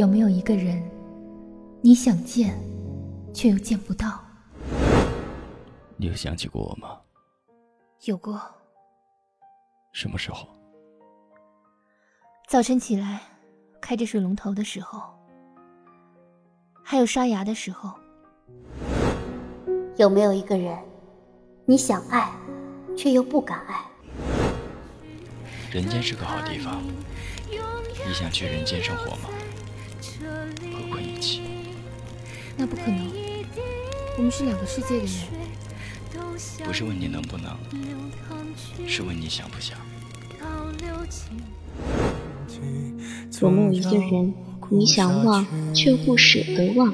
有没有一个人，你想见，却又见不到？你有想起过我吗？有过。什么时候？早晨起来，开着水龙头的时候，还有刷牙的时候。有没有一个人，你想爱，却又不敢爱？人间是个好地方，你想去人间生活吗？那不可能，我们是两个世界的人。不是问你能不能，是问你想不想。有没有一个人，你想忘却又不舍得忘？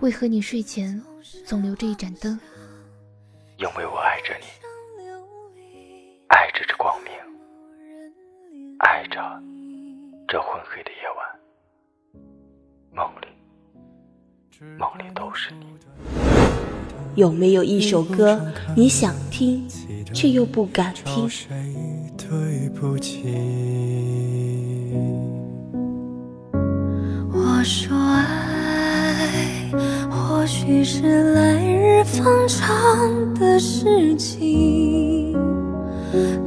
为何你睡前总留着一盏灯？因为我爱着你，爱着这光明，爱着这昏黑的夜晚，梦里都是你。有没有一首歌，你想听却又不敢听？对不起我说爱，或许是来日方长的事情，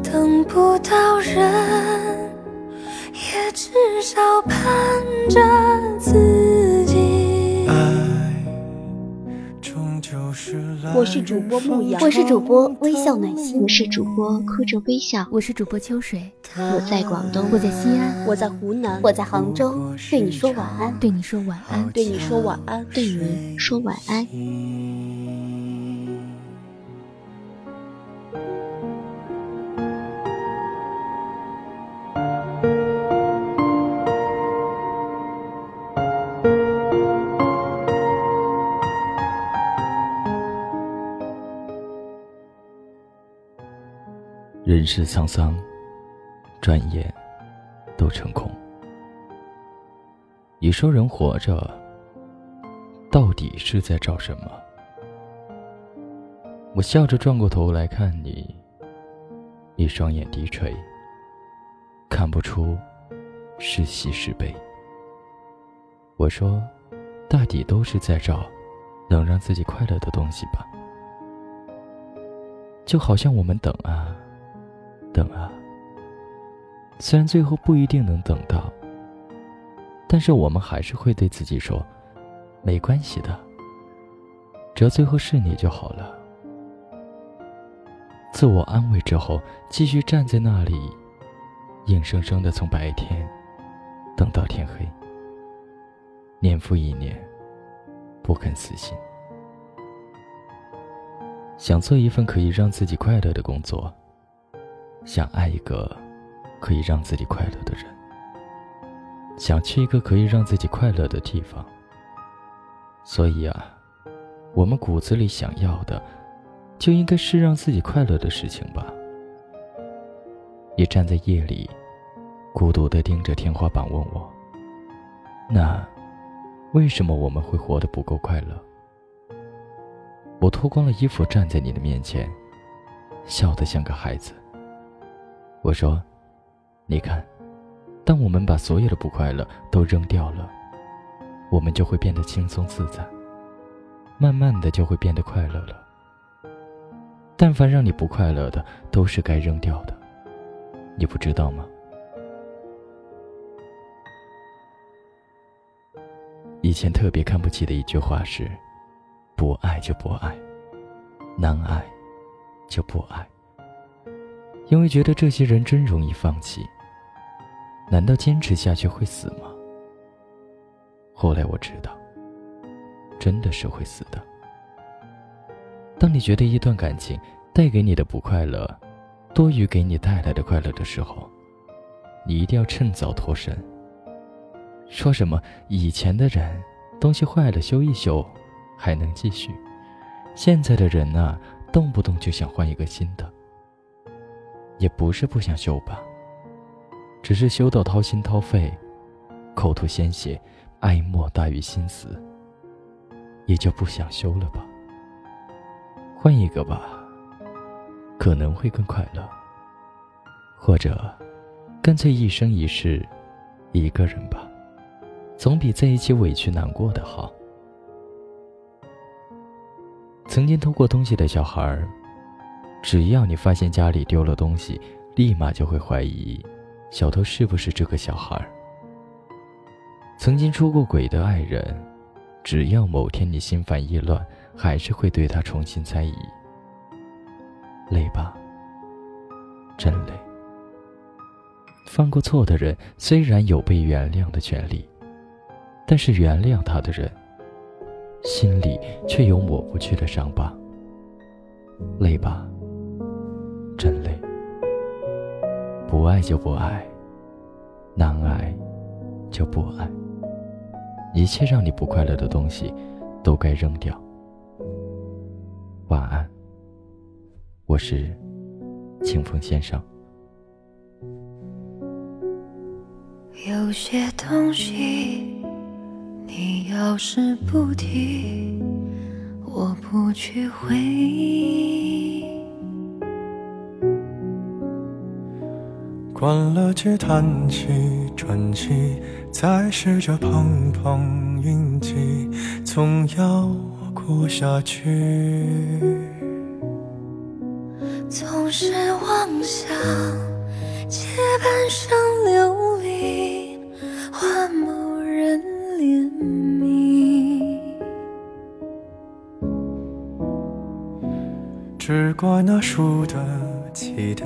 等不到人，也至少盼着我是主播牧羊，我是主播微笑暖心，我是主播哭着微笑，我是主播秋水，我在广东，我在西安，我在湖南，我在杭州，对你说晚安，对你说晚安，对你说晚安，对你说晚安。人世沧桑，转眼都成空。你说人活着，到底是在找什么？我笑着转过头来看你，你双眼低垂，看不出是喜是悲。我说，大抵都是在找能让自己快乐的东西吧。就好像我们等啊。等啊，虽然最后不一定能等到，但是我们还是会对自己说：“没关系的，只要最后是你就好了。”自我安慰之后，继续站在那里，硬生生的从白天等到天黑，年复一年，不肯死心，想做一份可以让自己快乐的工作。想爱一个可以让自己快乐的人，想去一个可以让自己快乐的地方。所以啊，我们骨子里想要的，就应该是让自己快乐的事情吧。你站在夜里，孤独的盯着天花板，问我：那为什么我们会活得不够快乐？我脱光了衣服站在你的面前，笑得像个孩子。我说：“你看，当我们把所有的不快乐都扔掉了，我们就会变得轻松自在，慢慢的就会变得快乐了。但凡让你不快乐的，都是该扔掉的，你不知道吗？”以前特别看不起的一句话是：“不爱就不爱，难爱就不爱。”因为觉得这些人真容易放弃，难道坚持下去会死吗？后来我知道，真的是会死的。当你觉得一段感情带给你的不快乐，多于给你带来的快乐的时候，你一定要趁早脱身。说什么以前的人东西坏了修一修，还能继续；现在的人呢，动不动就想换一个新的。也不是不想修吧，只是修到掏心掏肺，口吐鲜血，哀莫大于心死，也就不想修了吧。换一个吧，可能会更快乐。或者，干脆一生一世，一个人吧，总比在一起委屈难过的好。曾经偷过东西的小孩儿，只要你发现家里丢了东西，立马就会怀疑小偷是不是这个小孩。曾经出过轨的爱人，只要某天你心烦意乱，还是会对他重新猜疑。累吧，真累。犯过错的人虽然有被原谅的权利，但是原谅他的人，心里却有抹不去的伤疤。累吧，不爱就不爱，难爱就不爱。一切让你不快乐的东西，都该扔掉。晚安，我是清风先生。有些东西，你要是不提，我不去回忆。关了机，叹气，转机，再试着碰碰运气，总要过下去。总是妄想借半生流离换某人怜悯，只怪那输得起的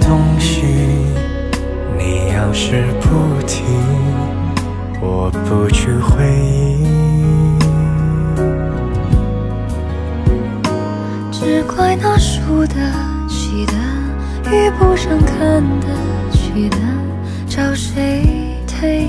东西，你要是不提，我不去回忆。只怪那输得起的遇不上看得起的，找谁推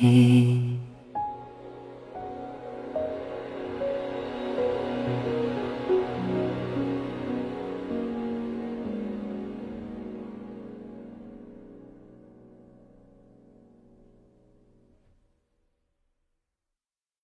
好觉觉睡醒。